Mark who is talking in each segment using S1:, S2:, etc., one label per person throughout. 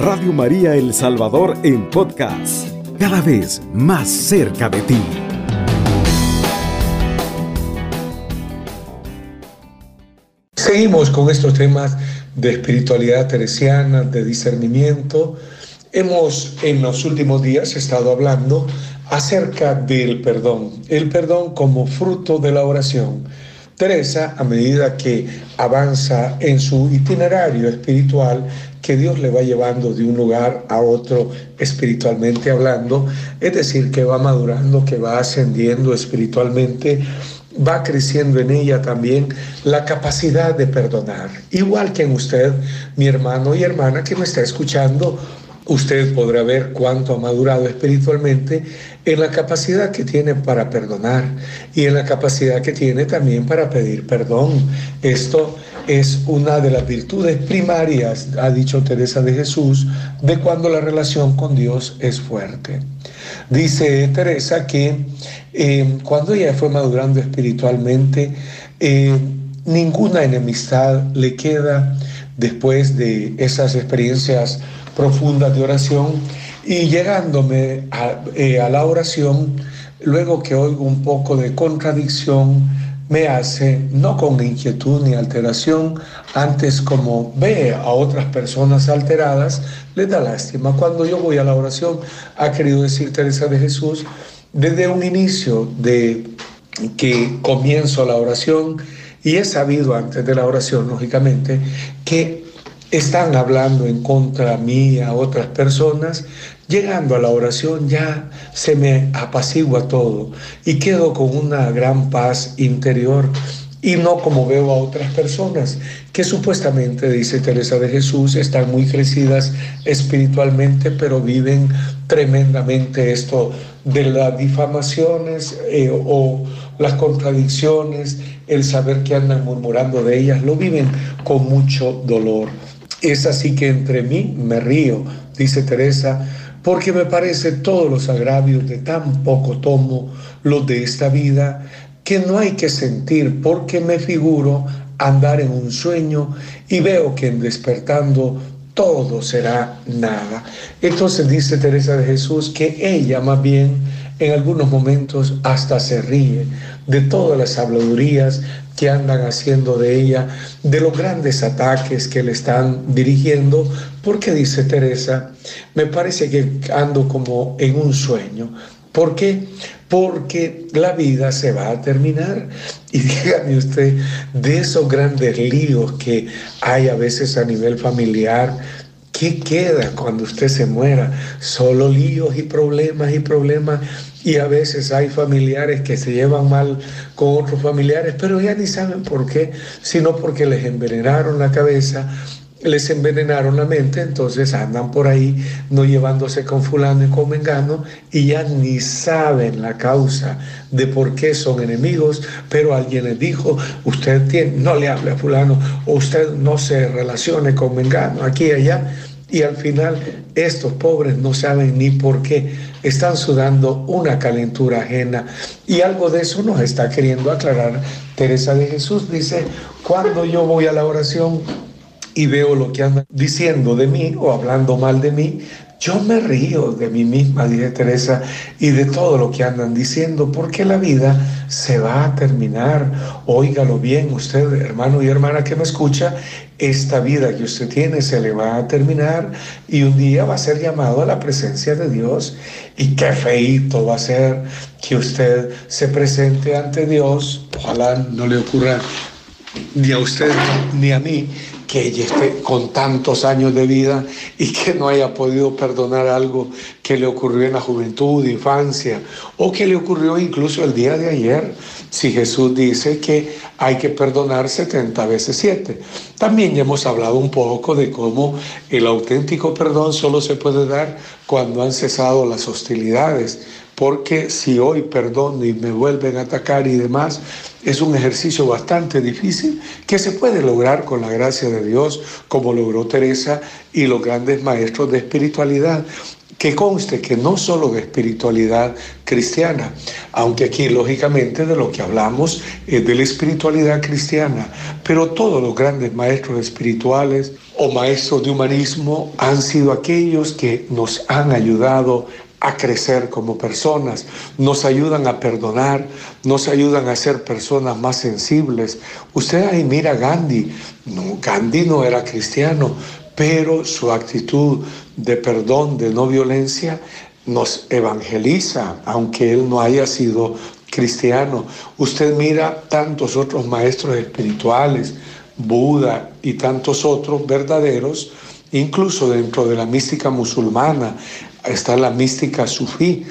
S1: Radio María El Salvador en podcast, cada vez más cerca de ti.
S2: Seguimos con estos temas de espiritualidad teresiana, de discernimiento. Hemos en los últimos días estado hablando acerca del perdón, el perdón como fruto de la oración. Teresa, a medida que avanza en su itinerario espiritual, que Dios le va llevando de un lugar a otro espiritualmente hablando, es decir, que va madurando, que va ascendiendo espiritualmente, va creciendo en ella también la capacidad de perdonar. Igual que en usted, mi hermano y hermana que me está escuchando, usted podrá ver cuánto ha madurado espiritualmente en la capacidad que tiene para perdonar y en la capacidad que tiene también para pedir perdón. Esto es una de las virtudes primarias, ha dicho Teresa de Jesús, de cuando la relación con Dios es fuerte. Dice Teresa que eh, cuando ella fue madurando espiritualmente, eh, ninguna enemistad le queda después de esas experiencias profundas de oración y llegándome eh, a, la oración, luego que oigo un poco de contradicción, me hace, no con inquietud ni alteración, antes como ve a otras personas alteradas, le da lástima. Cuando yo voy a la oración, ha querido decir Teresa de Jesús, desde un inicio de que comienzo la oración, y he sabido antes de la oración, lógicamente, que están hablando en contra mía otras personas, llegando a la oración ya se me apacigua todo y quedo con una gran paz interior y no como veo a otras personas que supuestamente, dice Teresa de Jesús, están muy crecidas espiritualmente, pero viven tremendamente esto de las difamaciones eh, o las contradicciones, el saber que andan murmurando de ellas, lo viven con mucho dolor. Es así que entre mí me río, dice Teresa, porque me parece todos los agravios de tan poco tomo, los de esta vida, que no hay que sentir, porque me figuro andar en un sueño y veo que en despertando todo será nada. Entonces dice Teresa de Jesús que ella más bien en algunos momentos hasta se ríe de todas las habladurías que andan haciendo de ella, de los grandes ataques que le están dirigiendo, porque dice Teresa, me parece que ando como en un sueño. ¿Por qué? Porque la vida se va a terminar. Y dígame usted, de esos grandes líos que hay a veces a nivel familiar, ¿qué queda cuando usted se muera? Solo líos y problemas y problemas y a veces hay familiares que se llevan mal con otros familiares, pero ya ni saben por qué, sino porque les envenenaron la cabeza, les envenenaron la mente, entonces andan por ahí no llevándose con fulano y con mengano y ya ni saben la causa de por qué son enemigos, pero alguien les dijo, usted tiene, no le hable a fulano o usted no se relacione con mengano aquí y allá y al final estos pobres no saben ni por qué están sudando una calentura ajena. Y algo de eso nos está queriendo aclarar Teresa de Jesús. Dice, cuando yo voy a la oración y veo lo que andan diciendo de mí o hablando mal de mí, yo me río de mí misma, dice Teresa, y de todo lo que andan diciendo, porque la vida se va a terminar. Óigalo bien, usted, hermano y hermana que me escucha, esta vida que usted tiene se le va a terminar y un día va a ser llamado a la presencia de Dios. Y qué feito va a ser que usted se presente ante Dios. Ojalá no le ocurra ni a usted ni a mí que ella esté con tantos años de vida y que no haya podido perdonar algo que le ocurrió en la juventud, infancia, o que le ocurrió incluso el día de ayer, si Jesús dice que hay que perdonar 70 veces 7. También ya hemos hablado un poco de cómo el auténtico perdón solo se puede dar cuando han cesado las hostilidades, porque si hoy perdono y me vuelven a atacar y demás, es un ejercicio bastante difícil que se puede lograr con la gracia de Dios, como logró Teresa y los grandes maestros de espiritualidad. Que conste que no solo de espiritualidad cristiana, aunque aquí lógicamente de lo que hablamos es de la espiritualidad cristiana, pero todos los grandes maestros espirituales o maestros de humanismo han sido aquellos que nos han ayudado a crecer como personas, nos ayudan a perdonar, nos ayudan a ser personas más sensibles. Usted ahí mira a Gandhi, no, Gandhi no era cristiano, pero su actitud de perdón, de no violencia, nos evangeliza, aunque él no haya sido cristiano. Usted mira tantos otros maestros espirituales, Buda y tantos otros verdaderos, incluso dentro de la mística musulmana está la mística sufí.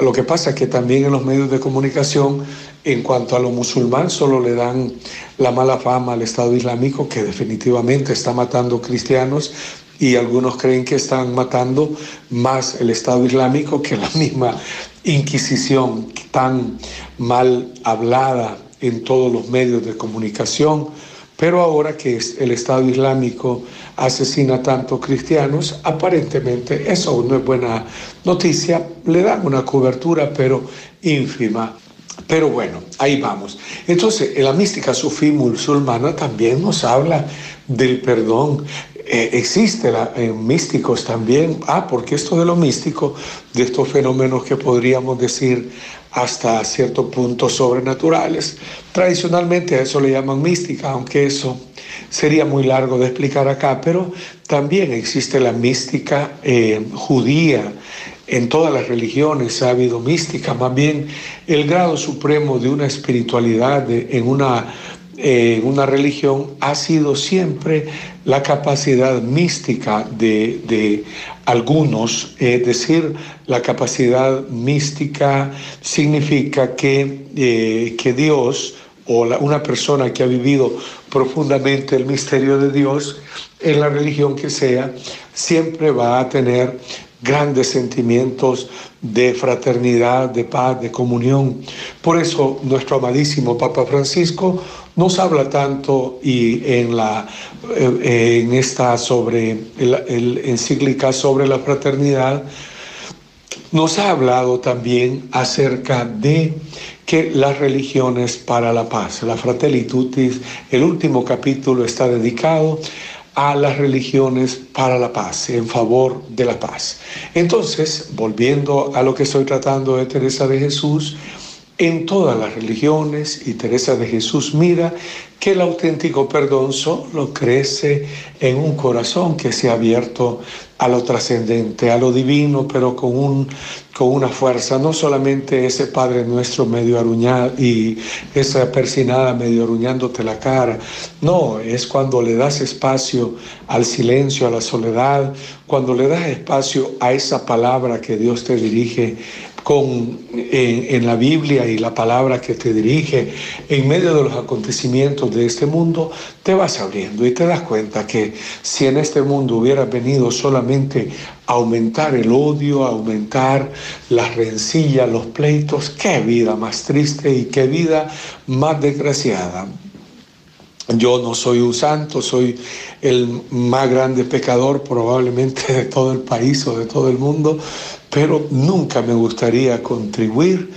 S2: Lo que pasa es que también en los medios de comunicación, en cuanto a lo musulmán, solo le dan la mala fama al Estado Islámico, que definitivamente está matando cristianos y algunos creen que están matando más el Estado Islámico que la misma Inquisición tan mal hablada en todos los medios de comunicación. Pero ahora que el Estado Islámico asesina tantos cristianos, aparentemente eso no es buena noticia, le dan una cobertura pero ínfima. Pero bueno, ahí vamos. Entonces, la mística sufí musulmana también nos habla del perdón. Eh, existe la, en místicos también, ah, porque esto de lo místico, de estos fenómenos que podríamos decir hasta cierto punto sobrenaturales, tradicionalmente a eso le llaman mística, aunque eso sería muy largo de explicar acá, pero también existe la mística eh, judía, en todas las religiones ha habido mística, más bien el grado supremo de una espiritualidad en una en una religión ha sido siempre la capacidad mística de, algunos, es decir, la capacidad mística significa que, eh, que Dios o una persona que ha vivido profundamente el misterio de Dios en la religión que sea, siempre va a tener grandes sentimientos de fraternidad, de paz, de comunión. Por eso nuestro amadísimo Papa Francisco nos habla tanto y en, la, eh, en esta sobre el, encíclica sobre la fraternidad, nos ha hablado también acerca de que las religiones para la paz, la Fratelli el último capítulo está dedicado a las religiones para la paz, en favor de la paz. Entonces, volviendo a lo que estoy tratando de Teresa de Jesús, en todas las religiones y Teresa de Jesús mira que el auténtico perdón solo crece en un corazón que se ha abierto a lo trascendente, a lo divino, pero con, un, con una fuerza, no solamente ese Padre nuestro medio aruñado y esa persinada medio aruñándote la cara, no, es cuando le das espacio al silencio, a la soledad, cuando le das espacio a esa palabra que Dios te dirige con, en, la Biblia y la palabra que te dirige en medio de los acontecimientos de este mundo, te vas abriendo y te das cuenta que si en este mundo hubieras venido solamente a aumentar el odio, a aumentar las rencillas, los pleitos, qué vida más triste y qué vida más desgraciada. Yo no soy un santo, soy el más grande pecador probablemente de todo el país o de todo el mundo, pero nunca me gustaría contribuir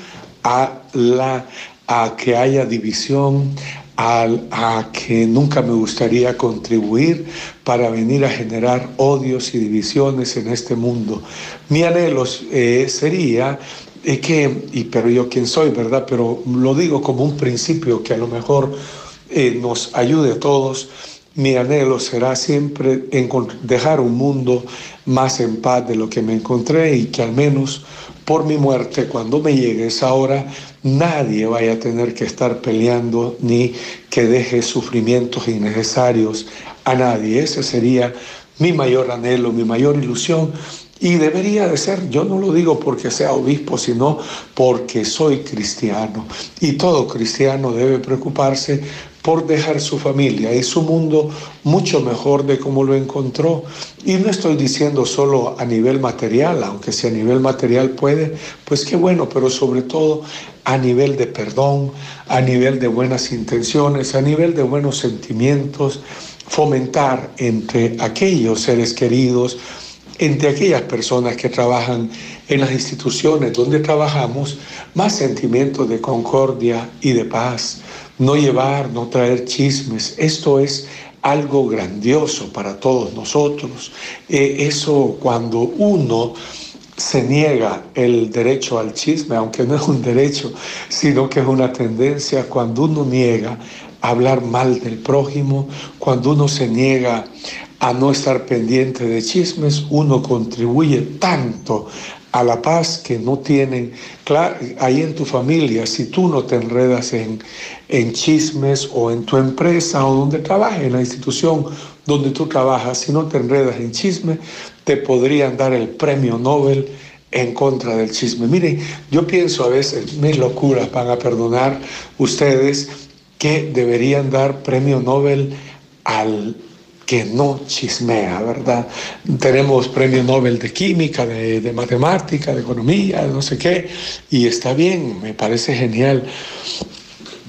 S2: a, la, a que haya división, a, a, que nunca me gustaría contribuir para venir a generar odios y divisiones en este mundo. Mi anhelo eh, sería eh, que, y pero yo quién soy, ¿verdad? Pero lo digo como un principio que a lo mejor eh, nos ayude a todos mi anhelo será siempre dejar un mundo más en paz de lo que me encontré y que al menos por mi muerte, cuando me llegue esa hora, nadie vaya a tener que estar peleando ni que deje sufrimientos innecesarios a nadie. Ese sería mi mayor anhelo, mi mayor ilusión. Y debería de ser, yo no lo digo porque sea obispo, sino porque soy cristiano. Y todo cristiano debe preocuparse por dejar su familia y su mundo mucho mejor de como lo encontró. Y no estoy diciendo solo a nivel material, aunque si a nivel material puede, pues qué bueno, pero sobre todo a nivel de perdón, a nivel de buenas intenciones, a nivel de buenos sentimientos, fomentar entre aquellos seres queridos, entre aquellas personas que trabajan en las instituciones donde trabajamos, más sentimientos de concordia y de paz no llevar, no traer chismes. Esto es algo grandioso para todos nosotros. Eh, eso cuando uno se niega el derecho al chisme, aunque no es un derecho, sino que es una tendencia, cuando uno niega hablar mal del prójimo, cuando uno se niega a no estar pendiente de chismes, uno contribuye tanto a la paz que no tienen. Claro, ahí en tu familia, si tú no te enredas en, en chismes o en tu empresa o donde trabajas, en la institución donde tú trabajas, si no te enredas en chisme, te podrían dar el premio Nobel en contra del chisme. Miren, yo pienso a veces, mis locuras van a perdonar ustedes, que deberían dar premio Nobel al que no chismea, ¿verdad? Tenemos premio Nobel de química, de, matemática, de economía, no sé qué, y está bien, me parece genial.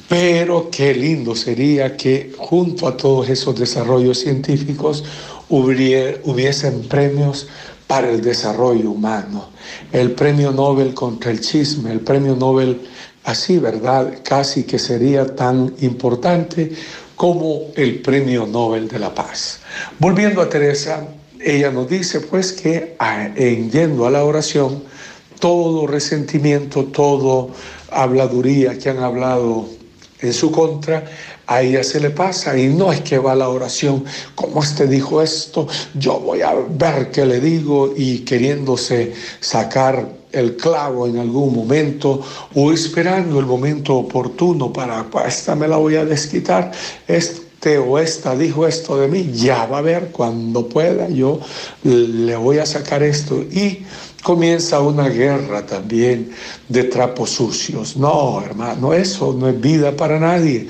S2: Pero qué lindo sería que junto a todos esos desarrollos científicos hubiesen premios para el desarrollo humano. El premio Nobel contra el chisme, el premio Nobel así, ¿verdad? Casi que sería tan importante como el premio Nobel de la Paz. Volviendo a Teresa, ella nos dice pues que en yendo a la oración, todo resentimiento, todo habladuría que han hablado en su contra, a ella se le pasa y no es que va a la oración, como este dijo esto, yo voy a ver qué le digo y queriéndose sacar el clavo en algún momento o esperando el momento oportuno para, esta me la voy a desquitar, este o esta dijo esto de mí, ya va a ver cuando pueda, yo le voy a sacar esto y comienza una guerra también de trapos sucios. No, hermano, eso no es vida para nadie.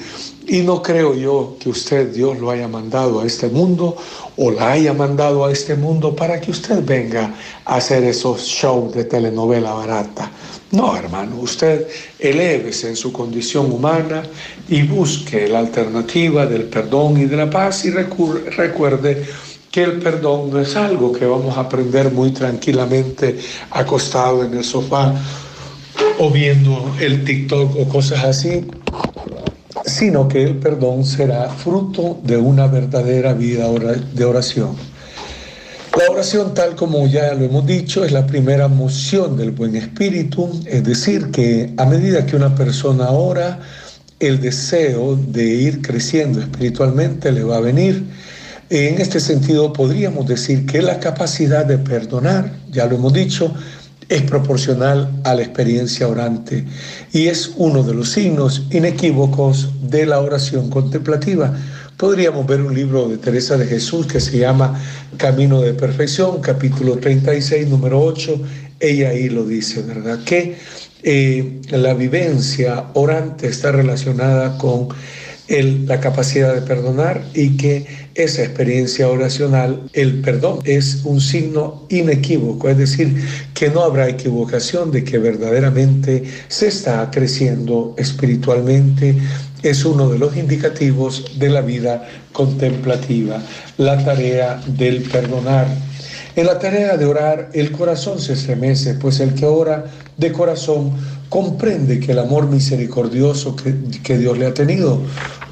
S2: Y no creo yo que usted, Dios, lo haya mandado a este mundo o la haya mandado a este mundo para que usted venga a hacer esos shows de telenovela barata. No, hermano, usted elévese en su condición humana y busque la alternativa del perdón y de la paz y recuerde que el perdón no es algo que vamos a aprender muy tranquilamente acostado en el sofá o viendo el TikTok o cosas así sino que el perdón será fruto de una verdadera vida de oración. La oración, tal como ya lo hemos dicho, es la primera moción del buen espíritu, es decir, que a medida que una persona ora, el deseo de ir creciendo espiritualmente le va a venir. En este sentido, podríamos decir que la capacidad de perdonar, ya lo hemos dicho, es proporcional a la experiencia orante y es uno de los signos inequívocos de la oración contemplativa. Podríamos ver un libro de Teresa de Jesús que se llama Camino de Perfección, capítulo 36, número 8. Ella ahí lo dice, ¿verdad? Que eh, la vivencia orante está relacionada con la capacidad de perdonar y que esa experiencia oracional, el perdón, es un signo inequívoco, es decir, que no habrá equivocación de que verdaderamente se está creciendo espiritualmente, es uno de los indicativos de la vida contemplativa, la tarea del perdonar. En la tarea de orar, el corazón se estremece, pues el que ora de corazón comprende que el amor misericordioso que, que, Dios le ha tenido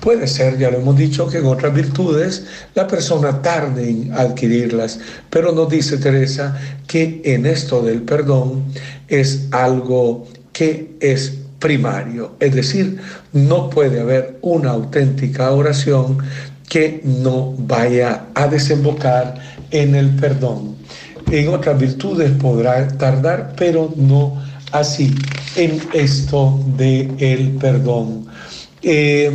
S2: puede ser, ya lo hemos dicho, que en otras virtudes la persona tarde en adquirirlas, pero nos dice Teresa que en esto del perdón es algo que es primario, es decir, no puede haber una auténtica oración que no vaya a desembocar en el perdón. En otras virtudes podrá tardar, pero no así en esto de el perdón. Eh,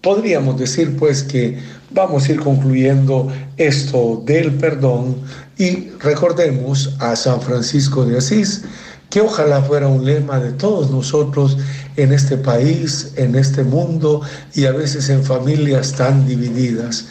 S2: podríamos decir pues que vamos a ir concluyendo esto del perdón y recordemos a San Francisco de Asís, que ojalá fuera un lema de todos nosotros en este país, en este mundo y a veces en familias tan divididas.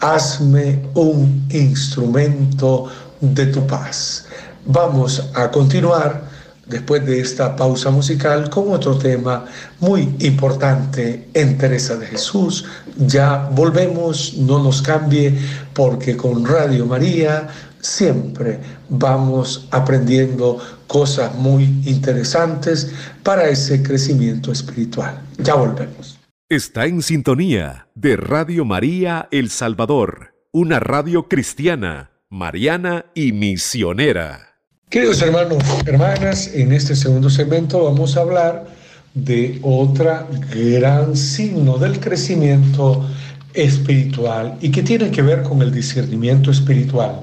S2: Hazme un instrumento de tu paz. Vamos a continuar después de esta pausa musical con otro tema muy importante en Teresa de Jesús. Ya volvemos, no nos cambie, porque con Radio María siempre vamos aprendiendo cosas muy interesantes para ese crecimiento espiritual. Ya volvemos.
S1: Está en sintonía de Radio María El Salvador, una radio cristiana, mariana y misionera.
S2: Queridos hermanos, hermanas, en este segundo segmento vamos a hablar de otra gran signo del crecimiento espiritual y que tiene que ver con el discernimiento espiritual.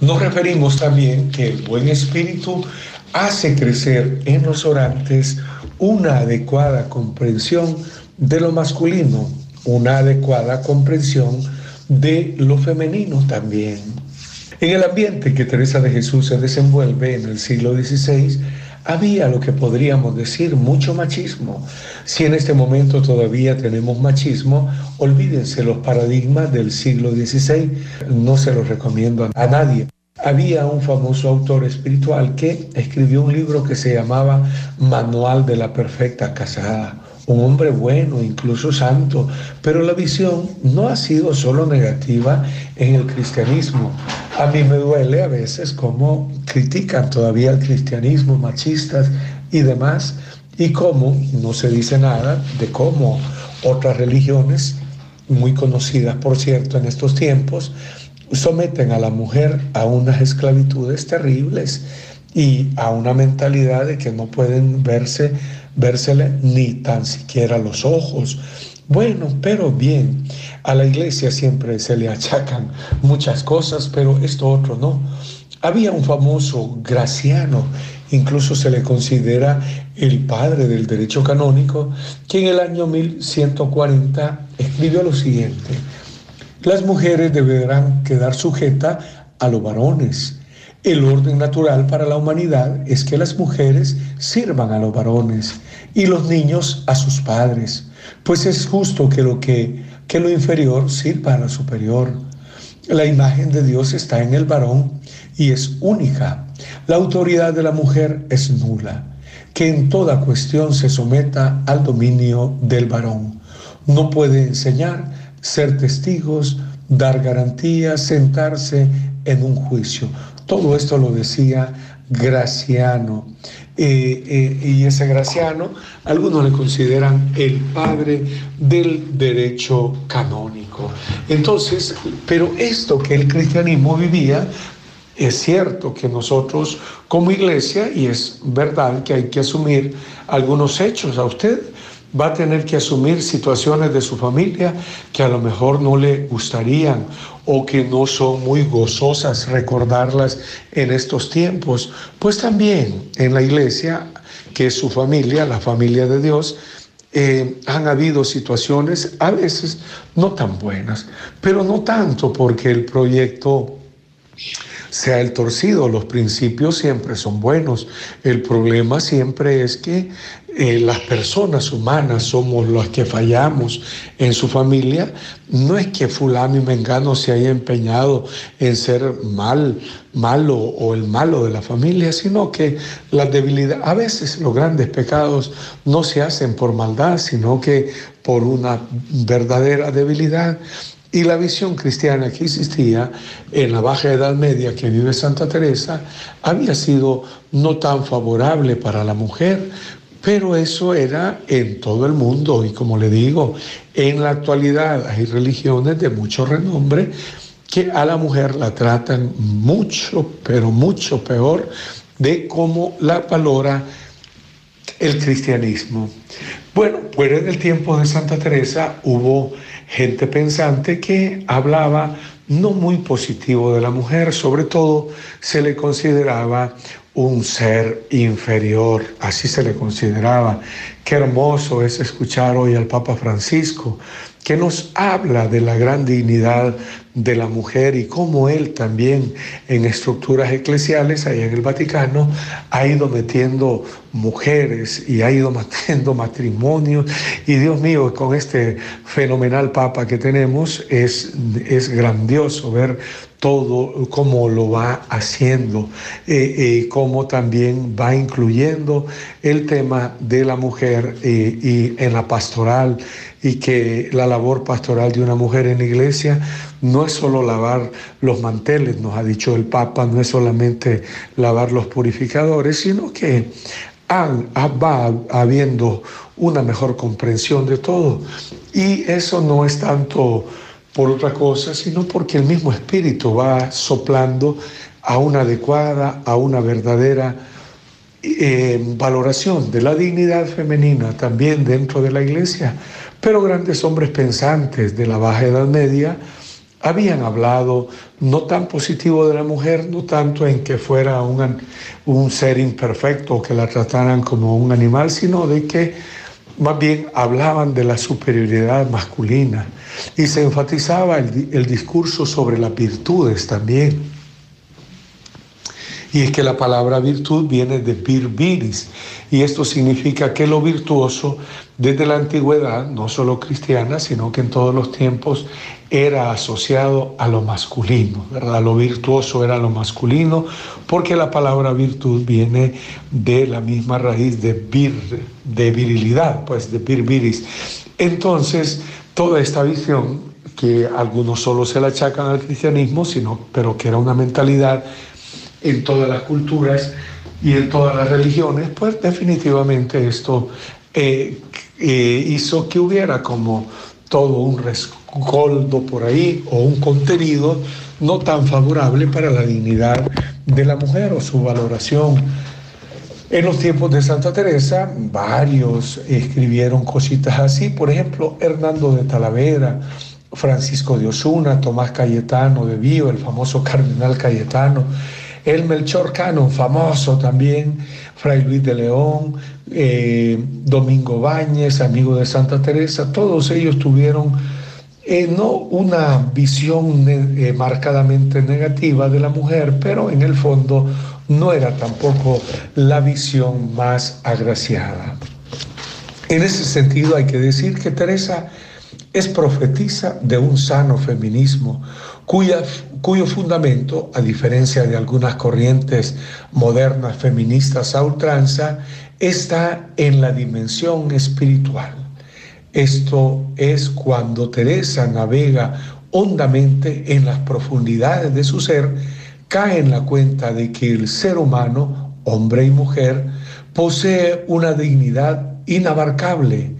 S2: Nos referimos también que el buen espíritu hace crecer en los orantes una adecuada comprensión de lo masculino, una adecuada comprensión de lo femenino también. En el ambiente que Teresa de Jesús se desenvuelve en el siglo XVI, había lo que podríamos decir mucho machismo. Si en este momento todavía tenemos machismo, olvídense los paradigmas del siglo XVI, no se los recomiendo a nadie. Había un famoso autor espiritual que escribió un libro que se llamaba Manual de la Perfecta Casada. Un hombre bueno, incluso santo, pero la visión no ha sido solo negativa en el cristianismo. A mí me duele a veces cómo critican todavía el cristianismo, machistas y demás, y cómo no se dice nada de cómo otras religiones, muy conocidas por cierto en estos tiempos, someten a la mujer a unas esclavitudes terribles y a una mentalidad de que no pueden verse, vérsele ni tan siquiera los ojos. Bueno, pero bien, a la iglesia siempre se le achacan muchas cosas, pero esto otro no. Había un famoso Graciano, incluso se le considera el padre del derecho canónico, que en el año 1140 escribió lo siguiente las mujeres deberán quedar sujetas a los varones. El orden natural para la humanidad es que las mujeres sirvan a los varones y los niños a sus padres, pues es justo que lo, que, que lo inferior sirva a lo superior. La imagen de Dios está en el varón y es única. La autoridad de la mujer es nula, que en toda cuestión se someta al dominio del varón. No puede enseñar ser testigos, dar garantías, sentarse en un juicio. Todo esto lo decía Graciano. Eh, eh, y ese Graciano, algunos le consideran el padre del derecho canónico. Entonces, pero esto que el cristianismo vivía, es cierto que nosotros como iglesia, y es verdad que hay que asumir algunos hechos a usted, va a tener que asumir situaciones de su familia que a lo mejor no le gustarían o que no son muy gozosas recordarlas en estos tiempos. Pues también en la iglesia, que es su familia, la familia de Dios, eh, han habido situaciones a veces no tan buenas, pero no tanto porque el proyecto sea el torcido, los principios siempre son buenos. El problema siempre es que eh, las personas humanas somos las que fallamos en su familia, no es que fulano y mengano se haya empeñado en ser mal, malo o el malo de la familia, sino que la debilidad, a veces los grandes pecados no se hacen por maldad, sino que por una verdadera debilidad. Y la visión cristiana que existía en la Baja Edad Media que vive Santa Teresa había sido no tan favorable para la mujer, pero eso era en todo el mundo y como le digo, en la actualidad hay religiones de mucho renombre que a la mujer la tratan mucho, pero mucho peor de cómo la valora el cristianismo. Bueno, pues en el tiempo de Santa Teresa hubo gente pensante que hablaba no muy positivo de la mujer, sobre todo se le consideraba un ser inferior, así se le consideraba. Qué hermoso es escuchar hoy al Papa Francisco, que nos habla de la gran dignidad de la mujer y cómo él también en estructuras eclesiales allá en el Vaticano ha ido metiendo mujeres y ha ido metiendo matrimonios y Dios mío con este fenomenal papa que tenemos es, es grandioso ver todo cómo lo va haciendo, eh, eh, cómo también va incluyendo el tema de la mujer eh, y en la pastoral y que la labor pastoral de una mujer en la iglesia no es solo lavar los manteles, nos ha dicho el Papa, no es solamente lavar los purificadores, sino que va habiendo una mejor comprensión de todo. Y eso no es tanto por otra cosa, sino porque el mismo espíritu va soplando a una adecuada, a una verdadera eh, valoración de la dignidad femenina también dentro de la iglesia. Pero grandes hombres pensantes de la Baja Edad Media habían hablado no tan positivo de la mujer, no tanto en que fuera un, un ser imperfecto o que la trataran como un animal, sino de que más bien hablaban de la superioridad masculina y se enfatizaba el, el discurso sobre las virtudes también. Y es que la palabra virtud viene de vir viris, y esto significa que lo virtuoso desde la antigüedad, no solo cristiana, sino que en todos los tiempos era asociado a lo masculino, ¿verdad? Lo virtuoso era lo masculino, porque la palabra virtud viene de la misma raíz de vir, de virilidad, pues de vir viris. Entonces, toda esta visión que algunos solo se la achacan al cristianismo, sino, pero que era una mentalidad en todas las culturas y en todas las religiones, pues definitivamente esto eh, eh, hizo que hubiera como todo un rescoldo por ahí o un contenido no tan favorable para la dignidad de la mujer o su valoración. En los tiempos de Santa Teresa, varios escribieron cositas así, por ejemplo, Hernando de Talavera, Francisco de Osuna, Tomás Cayetano de Vío, el famoso cardenal Cayetano, el Melchor Cano, famoso también, Fray Luis de León, eh, Domingo Báñez, amigo de Santa Teresa, todos ellos tuvieron eh, no una visión eh, marcadamente negativa de la mujer, pero en el fondo no era tampoco la visión más agraciada. En ese sentido hay que decir que Teresa es profetisa de un sano feminismo, cuyo fundamento, a diferencia de algunas corrientes modernas feministas a ultranza, está en la dimensión espiritual. Esto es cuando Teresa navega hondamente en las profundidades de su ser, cae en la cuenta de que el ser humano, hombre y mujer, posee una dignidad inabarcable,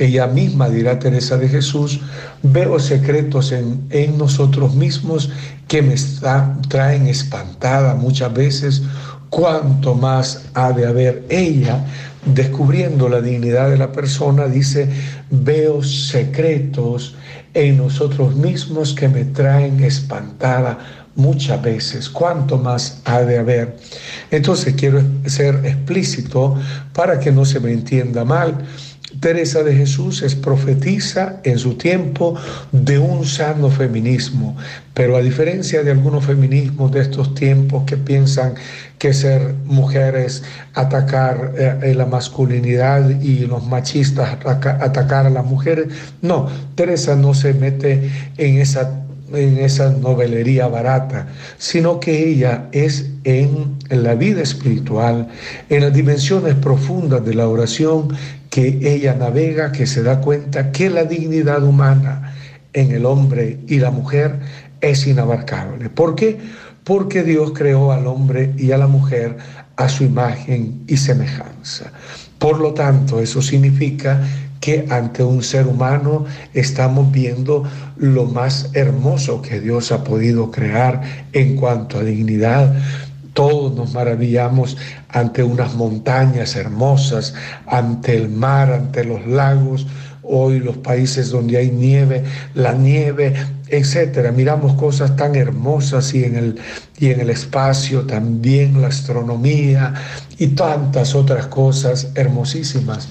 S2: ella misma, dirá Teresa de Jesús, veo secretos en, en nosotros mismos que me traen espantada muchas veces. Cuanto más ha de haber ella, descubriendo la dignidad de la persona, dice, veo secretos en nosotros mismos que me traen espantada muchas veces, cuánto más ha de haber. Entonces quiero ser explícito para que no se me entienda mal. Teresa de Jesús es profetiza en su tiempo de un sano feminismo, pero a diferencia de algunos feminismos de estos tiempos que piensan que ser mujeres atacar eh, la masculinidad y los machistas atacar a las mujeres, no, Teresa no se mete en esa en esa novelería barata, sino que ella es en, la vida espiritual, en las dimensiones profundas de la oración que ella navega, que se da cuenta que la dignidad humana en el hombre y la mujer es inabarcable. ¿Por qué? Porque Dios creó al hombre y a la mujer a su imagen y semejanza. Por lo tanto, eso significa que ante un ser humano estamos viendo lo más hermoso que Dios ha podido crear en cuanto a dignidad, todos nos maravillamos ante unas montañas hermosas, ante el mar, ante los lagos, hoy los países donde hay nieve, la nieve, etcétera. Miramos cosas tan hermosas y en el, y en el espacio también la astronomía y tantas otras cosas hermosísimas.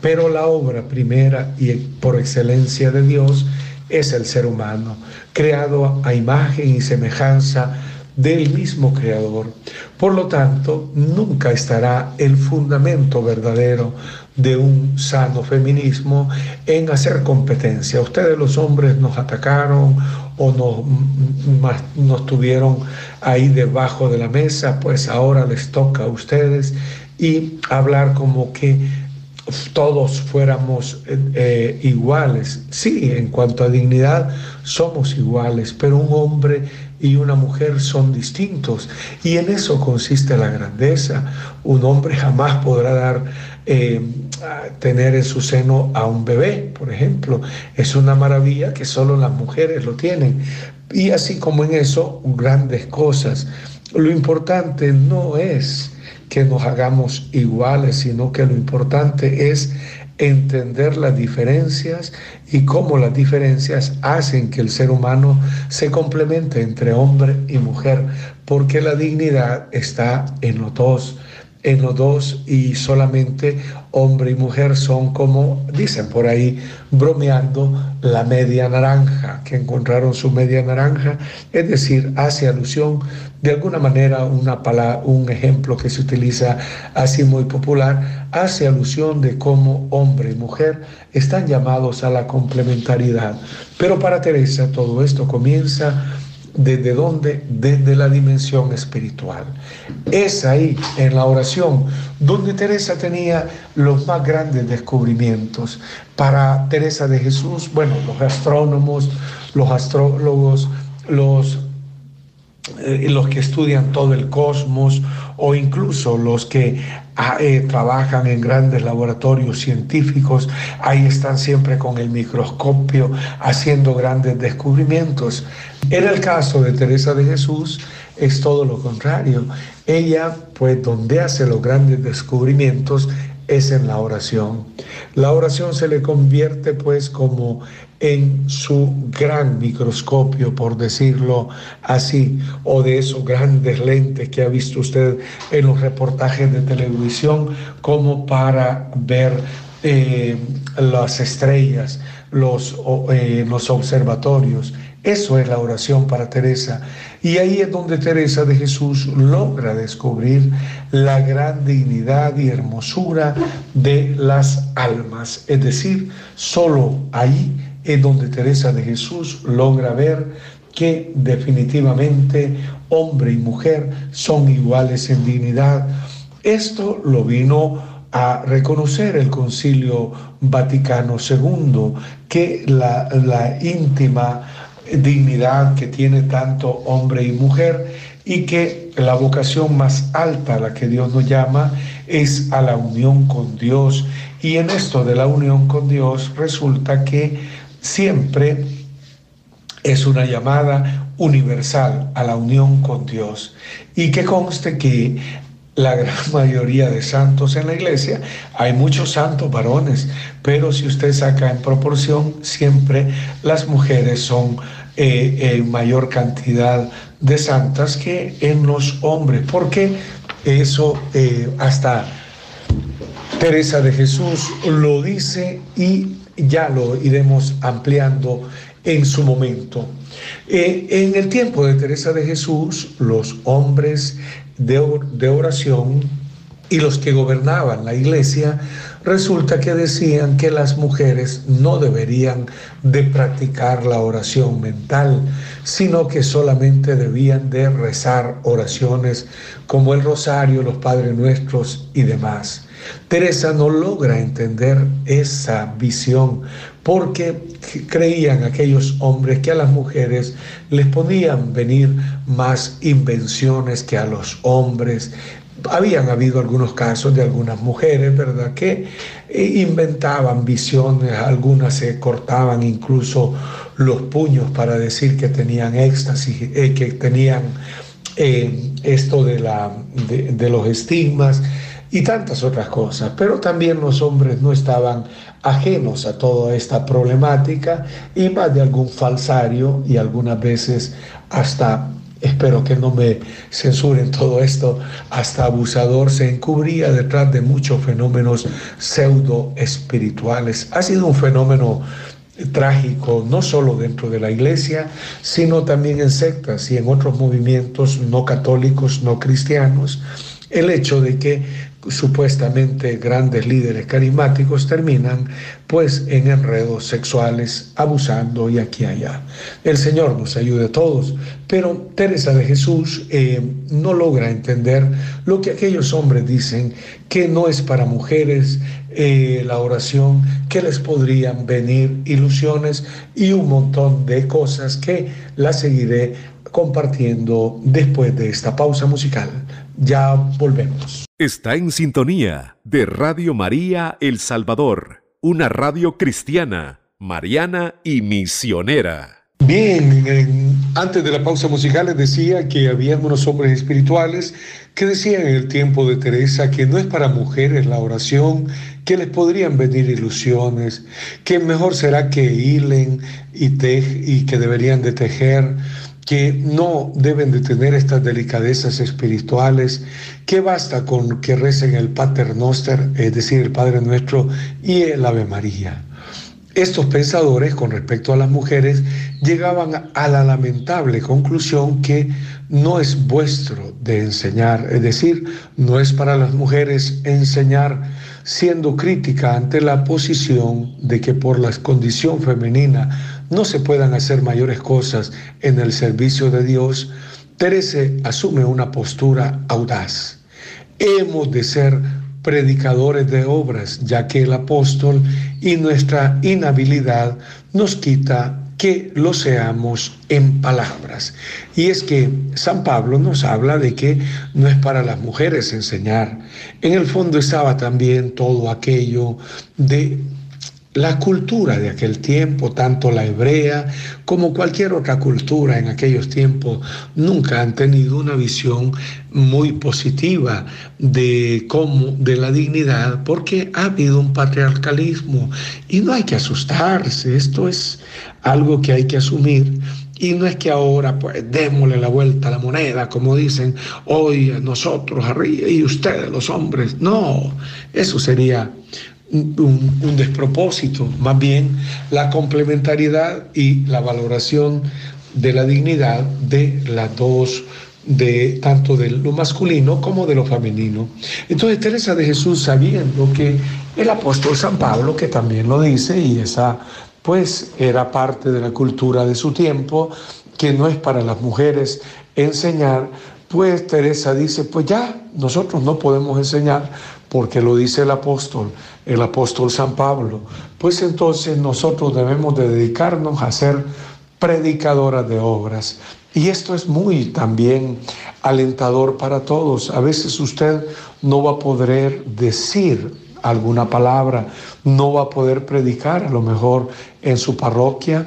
S2: Pero la obra primera y por excelencia de Dios es el ser humano, creado a imagen y semejanza del mismo Creador. Por lo tanto, nunca estará el fundamento verdadero de un sano feminismo en hacer competencia. Ustedes los hombres nos atacaron o nos, nos tuvieron ahí debajo de la mesa, pues ahora les toca a ustedes y hablar como que todos fuéramos eh, eh, iguales. Sí, en cuanto a dignidad, somos iguales, pero un hombre y una mujer son distintos. Y en eso consiste la grandeza. Un hombre jamás podrá dar, eh, tener en su seno a un bebé, por ejemplo. Es una maravilla que solo las mujeres lo tienen. Y así como en eso, grandes cosas. Lo importante no es que nos hagamos iguales, sino que lo importante es entender las diferencias y cómo las diferencias hacen que el ser humano se complemente entre hombre y mujer, porque la dignidad está en los dos en los dos y solamente hombre y mujer son como dicen por ahí bromeando la media naranja, que encontraron su media naranja, es decir, hace alusión de alguna manera una palabra, un ejemplo que se utiliza así muy popular, hace alusión de cómo hombre y mujer están llamados a la complementariedad. Pero para Teresa todo esto comienza ¿Desde dónde? Desde la dimensión espiritual. Es ahí, en la oración, donde Teresa tenía los más grandes descubrimientos. Para Teresa de Jesús, bueno, los astrónomos, los astrólogos, los eh, los que estudian todo el cosmos o incluso los que eh, trabajan en grandes laboratorios científicos, ahí están siempre con el microscopio haciendo grandes descubrimientos. En el caso de Teresa de Jesús es todo lo contrario. Ella, pues donde hace los grandes descubrimientos es en la oración. La oración se le convierte pues como en su gran microscopio, por decirlo así, o de esos grandes lentes que ha visto usted en los reportajes de televisión, como para ver eh, las estrellas, eh, los observatorios. Eso es la oración para Teresa. Y ahí es donde Teresa de Jesús logra descubrir la gran dignidad y hermosura de las almas. Es decir, solo ahí es donde Teresa de Jesús logra ver que definitivamente hombre y mujer son iguales en dignidad. Esto lo vino a reconocer el Concilio Vaticano II, que la, íntima dignidad que tiene tanto hombre y mujer y que la vocación más alta a la que Dios nos llama es a la unión con Dios. Y en esto de la unión con Dios resulta que siempre es una llamada universal a la unión con Dios. Y que conste que la gran mayoría de santos en la iglesia, hay muchos santos varones, pero si usted saca en proporción, siempre las mujeres son eh, en mayor cantidad de santas que en los hombres, porque eso eh, hasta Teresa de Jesús lo dice y ya lo iremos ampliando en su momento. Eh, en el tiempo de Teresa de Jesús, los hombres de, de oración y los que gobernaban la iglesia, resulta que decían que las mujeres no deberían de practicar la oración mental, sino que solamente debían de rezar oraciones como el rosario, los Padres Nuestros y demás. Teresa no logra entender esa visión porque creían aquellos hombres que a las mujeres les podían venir más invenciones que a los hombres. Habían habido algunos casos de algunas mujeres, ¿verdad?, que eh, inventaban visiones, algunas se cortaban incluso los puños para decir que tenían éxtasis, eh, que tenían eh, esto de, los estigmas y tantas otras cosas. Pero también los hombres no estaban ajenos a toda esta problemática y más de algún falsario y algunas veces hasta, espero que no me censuren todo esto, hasta abusador se encubría detrás de muchos fenómenos pseudo espirituales. Ha sido un fenómeno trágico, no solo dentro de la iglesia, sino también en sectas y en otros movimientos no católicos, no cristianos, el hecho de que supuestamente grandes líderes carismáticos terminan pues en enredos sexuales, abusando y aquí y allá. El Señor nos ayude a todos, pero Teresa de Jesús eh, no logra entender lo que aquellos hombres dicen, que no es para mujeres eh, la oración, que les podrían venir ilusiones y un montón de cosas que la seguiré compartiendo después de esta pausa musical. Ya volvemos.
S1: Está en sintonía de Radio María El Salvador, una radio cristiana, mariana y misionera.
S2: Bien, antes de la pausa musical les decía que había unos hombres espirituales que decían en el tiempo de Teresa que no es para mujeres la oración, que les podrían venir ilusiones, que mejor será que hilen y, y que deberían de tejer, que no deben de tener estas delicadezas espirituales, que basta con que recen el Pater Noster, es decir, el Padre Nuestro y el Ave María. Estos pensadores con respecto a las mujeres llegaban a la lamentable conclusión que no es vuestro de enseñar, es decir, no es para las mujeres enseñar, siendo crítica ante la posición de que por la condición femenina no se puedan hacer mayores cosas en el servicio de Dios, Terese asume una postura audaz. Hemos de ser predicadores de obras, ya que el apóstol y nuestra inhabilidad nos quita que lo seamos en palabras. Y es que San Pablo nos habla de que no es para las mujeres enseñar. En el fondo estaba también todo aquello de la cultura de aquel tiempo, tanto la hebrea como cualquier otra cultura en aquellos tiempos, nunca han tenido una visión muy positiva de cómo, de la dignidad, porque ha habido un patriarcalismo y no hay que asustarse, esto es algo que hay que asumir. Y no es que ahora pues démosle la vuelta a la moneda, como dicen hoy nosotros y ustedes los hombres. No, eso sería un, despropósito, más bien la complementariedad y la valoración de la dignidad de las dos de tanto de lo masculino como de lo femenino. Entonces Teresa de Jesús sabiendo que el apóstol San Pablo, que también lo dice, y esa pues era parte de la cultura de su tiempo, que no es para las mujeres enseñar, pues Teresa dice, pues ya, nosotros no podemos enseñar porque lo dice el apóstol, el apóstol San Pablo. Pues entonces nosotros debemos de dedicarnos a ser predicadoras de obras. Y esto es muy también alentador para todos. A veces usted no va a poder decir alguna palabra, no va a poder predicar a lo mejor en su parroquia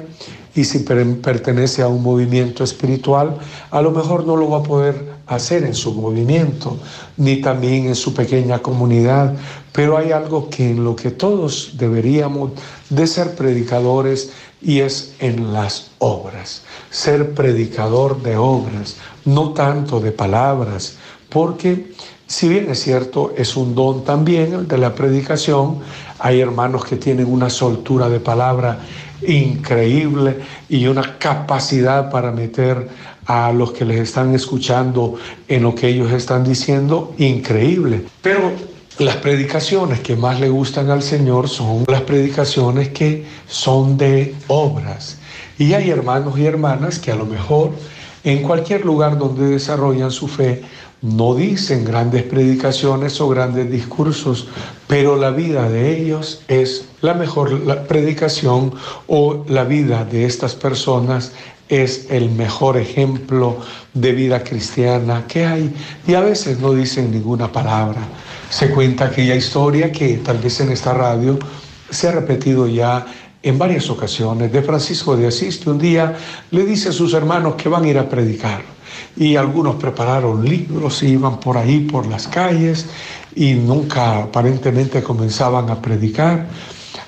S2: y si pertenece a un movimiento espiritual, a lo mejor no lo va a poder hacer en su movimiento, ni también en su pequeña comunidad, pero hay algo que en lo que todos deberíamos de ser predicadores y es en las obras, ser predicador de obras, no tanto de palabras, porque si bien es cierto, es un don también el de la predicación, hay hermanos que tienen una soltura de palabra increíble y una capacidad para meter a los que les están escuchando en lo que ellos están diciendo, increíble. Pero las predicaciones que más le gustan al Señor son las predicaciones que son de obras. Y hay hermanos y hermanas que a lo mejor en cualquier lugar donde desarrollan su fe no dicen grandes predicaciones o grandes discursos, pero la vida de ellos es la mejor predicación o la vida de estas personas es el mejor ejemplo de vida cristiana que hay y a veces no dicen ninguna palabra. Se cuenta aquella historia que tal vez en esta radio se ha repetido ya en varias ocasiones de Francisco de Asís, que un día le dice a sus hermanos que van a ir a predicar. Y algunos prepararon libros, y iban por ahí, por las calles, y nunca aparentemente comenzaban a predicar.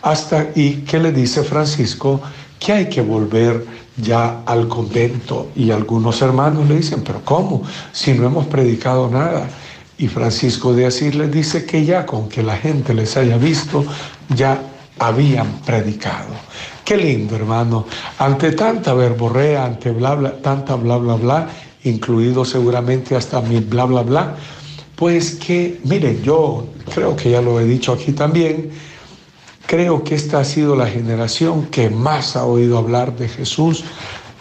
S2: Hasta, y que le dice Francisco que hay que volver ya al convento y algunos hermanos le dicen, pero ¿cómo? Si no hemos predicado nada. Y Francisco de Asís les dice que ya con que la gente les haya visto, ya habían predicado. Qué lindo, hermano. Ante tanta verborrea, ante bla, tanta bla, bla, bla, incluido seguramente hasta mi bla, bla, bla, pues que, miren, yo creo que ya lo he dicho aquí también, Creo que esta ha sido la generación que más ha oído hablar de Jesús.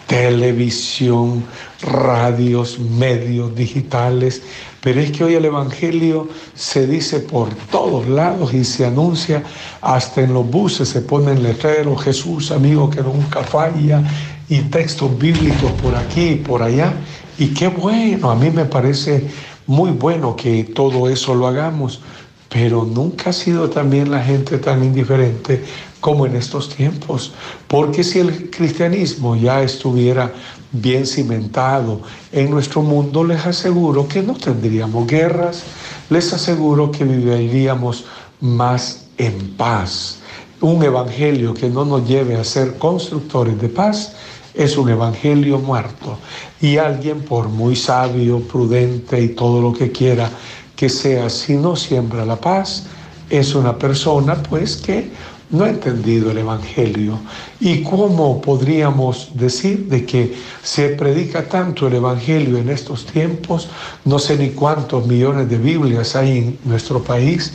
S2: Televisión, radios, medios digitales. Pero es que hoy el Evangelio se dice por todos lados y se anuncia, hasta en los buses se ponen letreros, Jesús, amigo que nunca falla. y textos bíblicos por aquí y por allá. Y qué bueno, a mí me parece muy bueno que todo eso lo hagamos, pero nunca ha sido también la gente tan indiferente como en estos tiempos. Porque si el cristianismo ya estuviera bien cimentado en nuestro mundo, les aseguro que no tendríamos guerras, les aseguro que viviríamos más en paz. Un evangelio que no nos lleve a ser constructores de paz es un evangelio muerto. Y alguien, por muy sabio, prudente y todo lo que quiera que sea, si no siembra la paz, es una persona pues que no ha entendido el Evangelio. ¿Y cómo podríamos decir de que se predica tanto el Evangelio en estos tiempos? No sé ni cuántos millones de Biblias hay en nuestro país,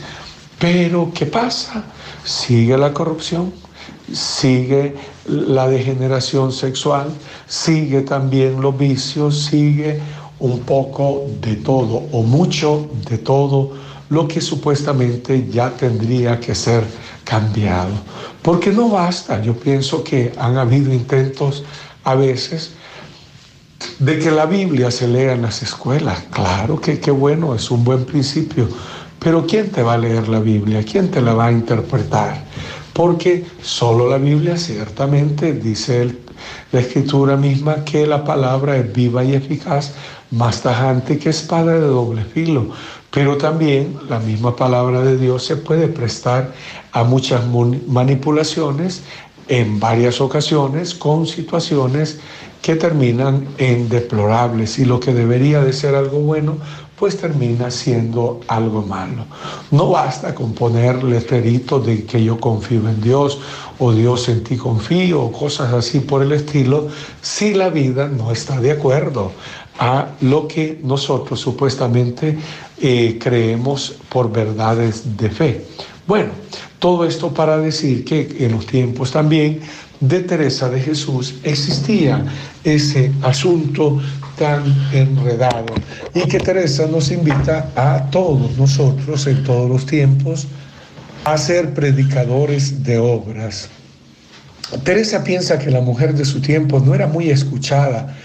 S2: pero ¿qué pasa? Sigue la corrupción, sigue la degeneración sexual, sigue también los vicios, sigue un poco de todo o mucho de todo lo que supuestamente ya tendría que ser cambiado. Porque no basta, yo pienso que han habido intentos a veces de que la Biblia se lea en las escuelas. Claro que qué bueno, es un buen principio. Pero ¿quién te va a leer la Biblia? ¿Quién te la va a interpretar? Porque solo la Biblia ciertamente dice la escritura misma que la palabra es viva y eficaz, más tajante que espada de doble filo. Pero también la misma palabra de Dios se puede prestar a muchas manipulaciones en varias ocasiones con situaciones que terminan en deplorables y lo que debería de ser algo bueno pues termina siendo algo malo. No basta con poner letreritos de que yo confío en Dios o Dios en ti confío o cosas así por el estilo si la vida no está de acuerdo a lo que nosotros supuestamente eh, creemos por verdades de fe. Bueno, todo esto para decir que en los tiempos también de Teresa de Jesús existía ese asunto tan enredado y que Teresa nos invita a todos nosotros en todos los tiempos a ser predicadores de obras. Teresa piensa que la mujer de su tiempo no era muy escuchada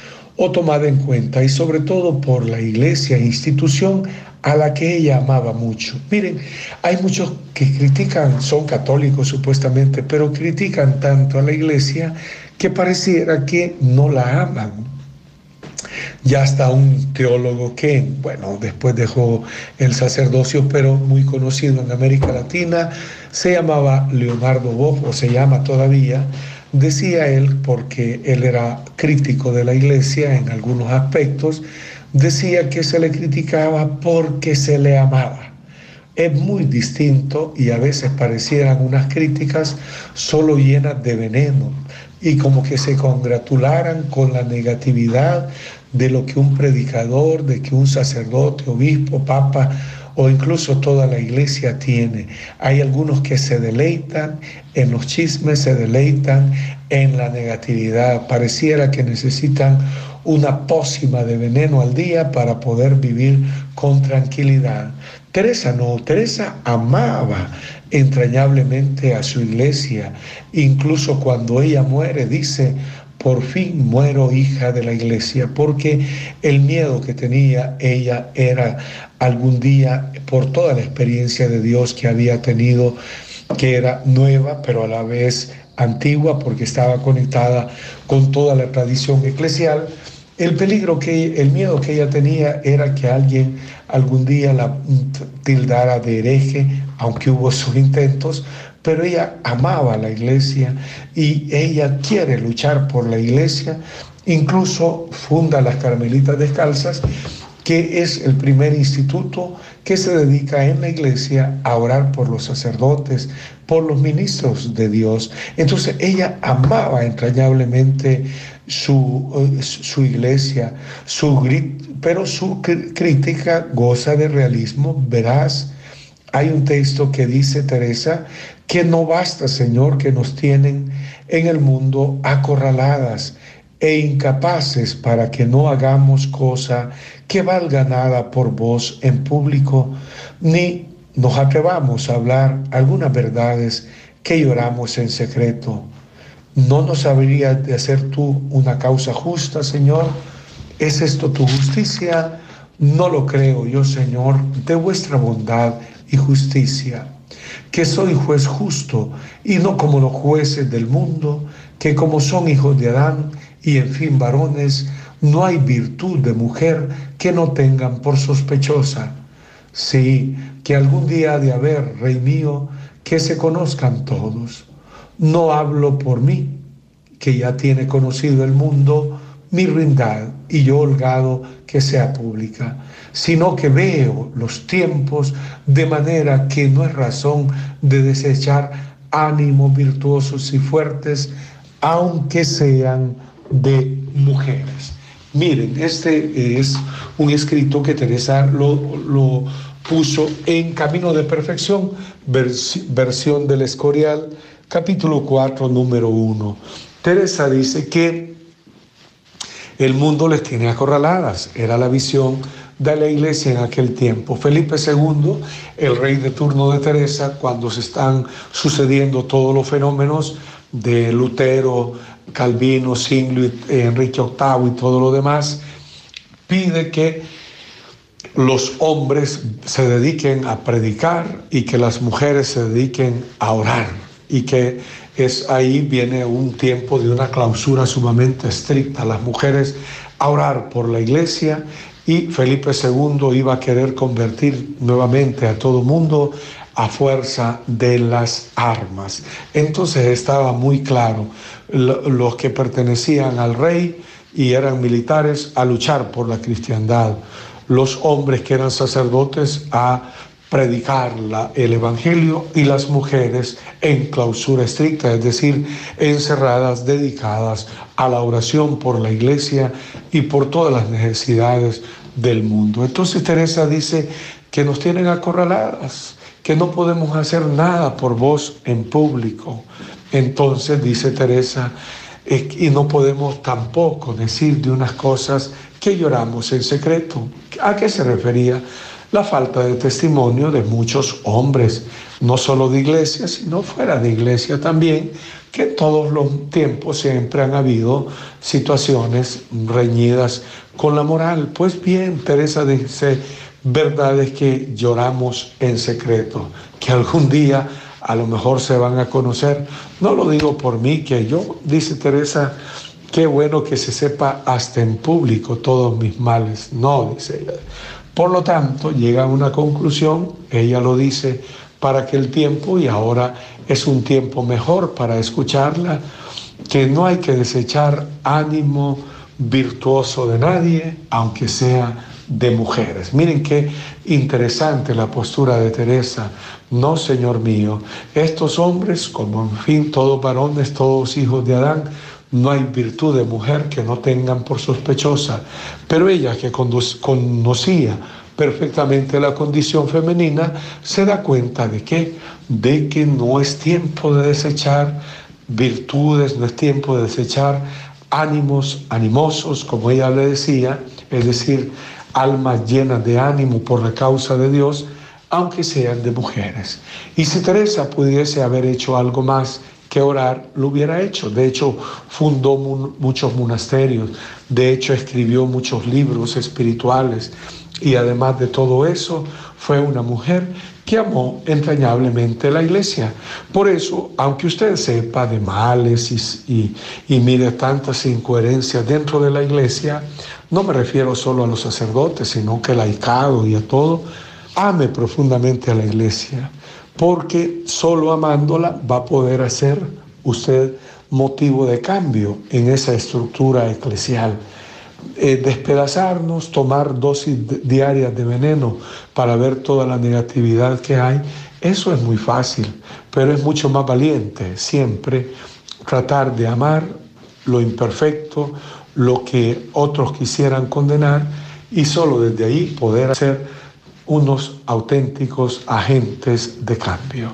S2: o tomada en cuenta y sobre todo por la iglesia e institución a la que ella amaba mucho. Miren, hay muchos que critican, son católicos supuestamente, pero critican tanto a la iglesia que pareciera que no la aman. Ya hasta un teólogo que, bueno, después dejó el sacerdocio, pero muy conocido en América Latina, se llamaba Leonardo Boff, o se llama todavía, decía él, porque él era crítico de la iglesia en algunos aspectos, decía que se le criticaba porque se le amaba. Es muy distinto y a veces parecieran unas críticas solo llenas de veneno y como que se congratularan con la negatividad de lo que un predicador, de que un sacerdote, obispo, papa o incluso toda la iglesia tiene. Hay algunos que se deleitan en los chismes, se deleitan en la negatividad. Pareciera que necesitan una pócima de veneno al día para poder vivir con tranquilidad. Teresa no, Teresa amaba entrañablemente a su iglesia. Incluso cuando ella muere dice, por fin muero hija de la iglesia, porque el miedo que tenía ella era algún día, por toda la experiencia de Dios que había tenido, que era nueva, pero a la vez antigua, porque estaba conectada con toda la tradición eclesial, el peligro que, el miedo que ella tenía era que alguien algún día la tildara de hereje, aunque hubo sus intentos, pero ella amaba la iglesia y ella quiere luchar por la iglesia, incluso funda las Carmelitas Descalzas, que es el primer instituto que se dedica en la iglesia a orar por los sacerdotes, por los ministros de Dios. Entonces ella amaba entrañablemente su, eh, su iglesia, su, pero su crítica goza de realismo veraz. Hay un texto que dice Teresa que no basta, Señor, que nos tienen en el mundo acorraladas e incapaces para que no hagamos cosa que valga nada por vos en público, ni nos atrevamos a hablar algunas verdades que lloramos en secreto. ¿No nos habrías de hacer tú una causa justa, Señor? ¿Es esto tu justicia? No lo creo yo, Señor, de vuestra bondad y justicia, que soy juez justo y no como los jueces del mundo, que como son hijos de Adán y en fin varones, no hay virtud de mujer que no tengan por sospechosa. Sí, que algún día ha de haber, Rey mío, que se conozcan todos. No hablo por mí, que ya tiene conocido el mundo mi ruindad y yo holgado que sea pública, sino que veo los tiempos de manera que no es razón de desechar ánimos virtuosos y fuertes, aunque sean de mujeres. Miren, este es un escrito que Teresa lo, lo puso en Camino de Perfección, versión del Escorial, capítulo 4, número 1. Teresa dice que el mundo les tiene acorraladas, era la visión de la iglesia en aquel tiempo. Felipe II, el rey de turno de Teresa, cuando se están sucediendo todos los fenómenos de Lutero, Calvino, Zwingli, Enrique VIII y todo lo demás, pide que los hombres se dediquen a predicar y que las mujeres se dediquen a orar y que es ahí viene un tiempo de una clausura sumamente estricta. Las mujeres a orar por la iglesia y Felipe II iba a querer convertir nuevamente a todo mundo a fuerza de las armas. Entonces estaba muy claro los que pertenecían al rey y eran militares a luchar por la cristiandad, los hombres que eran sacerdotes a predicar el Evangelio y las mujeres en clausura estricta, es decir, encerradas, dedicadas a la oración por la iglesia y por todas las necesidades del mundo. Entonces Teresa dice que nos tienen acorraladas, que no podemos hacer nada por vos en público. Entonces dice Teresa, y no podemos tampoco decir de unas cosas que lloramos en secreto. ¿A qué se refería? La falta de testimonio de muchos hombres, no solo de iglesia, sino fuera de iglesia también, que todos los tiempos siempre han habido situaciones reñidas con la moral. Pues bien, Teresa dice, verdad es que lloramos en secreto, que algún día a lo mejor se van a conocer. No lo digo por mí, que yo, dice Teresa, qué bueno que se sepa hasta en público todos mis males. No, dice ella. Por lo tanto, llega a una conclusión, ella lo dice, para que el tiempo, y ahora es un tiempo mejor para escucharla, que no hay que desechar ánimo virtuoso de nadie, aunque sea de mujeres. Miren qué interesante la postura de Teresa. No, Señor mío, estos hombres, como en fin todos varones, todos hijos de Adán, no hay virtud de mujer que no tengan por sospechosa. Pero ella que conocía perfectamente la condición femenina, se da cuenta de que, de que no es tiempo de desechar virtudes, no es tiempo de desechar ánimos animosos, como ella le decía, es decir, almas llenas de ánimo por la causa de Dios, aunque sean de mujeres. Y si Teresa pudiese haber hecho algo más que orar, lo hubiera hecho. De hecho, fundó muchos monasterios, de hecho, escribió muchos libros espirituales y además de todo eso, fue una mujer que amó entrañablemente la iglesia. Por eso, aunque usted sepa de males y, y, mire tantas incoherencias dentro de la iglesia, no me refiero solo a los sacerdotes, sino que laicado y a todo, ame profundamente a la iglesia, porque solo amándola va a poder hacer usted motivo de cambio en esa estructura eclesial. Eh, despedazarnos, tomar dosis diarias de veneno para ver toda la negatividad que hay, eso es muy fácil, pero es mucho más valiente siempre tratar de amar lo imperfecto, lo que otros quisieran condenar y solo desde ahí poder ser unos auténticos agentes de cambio.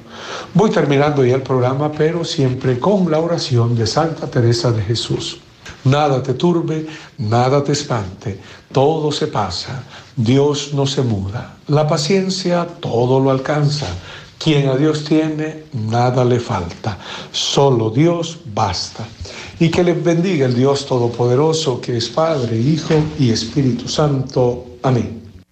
S2: Voy terminando ya el programa, pero siempre con la oración de Santa Teresa de Jesús. Nada te turbe, nada te espante, todo se pasa, Dios no se muda. La paciencia todo lo alcanza, Quien a Dios tiene, nada le falta. Solo Dios basta. Y que les bendiga el Dios Todopoderoso, que es Padre, Hijo y Espíritu Santo. Amén.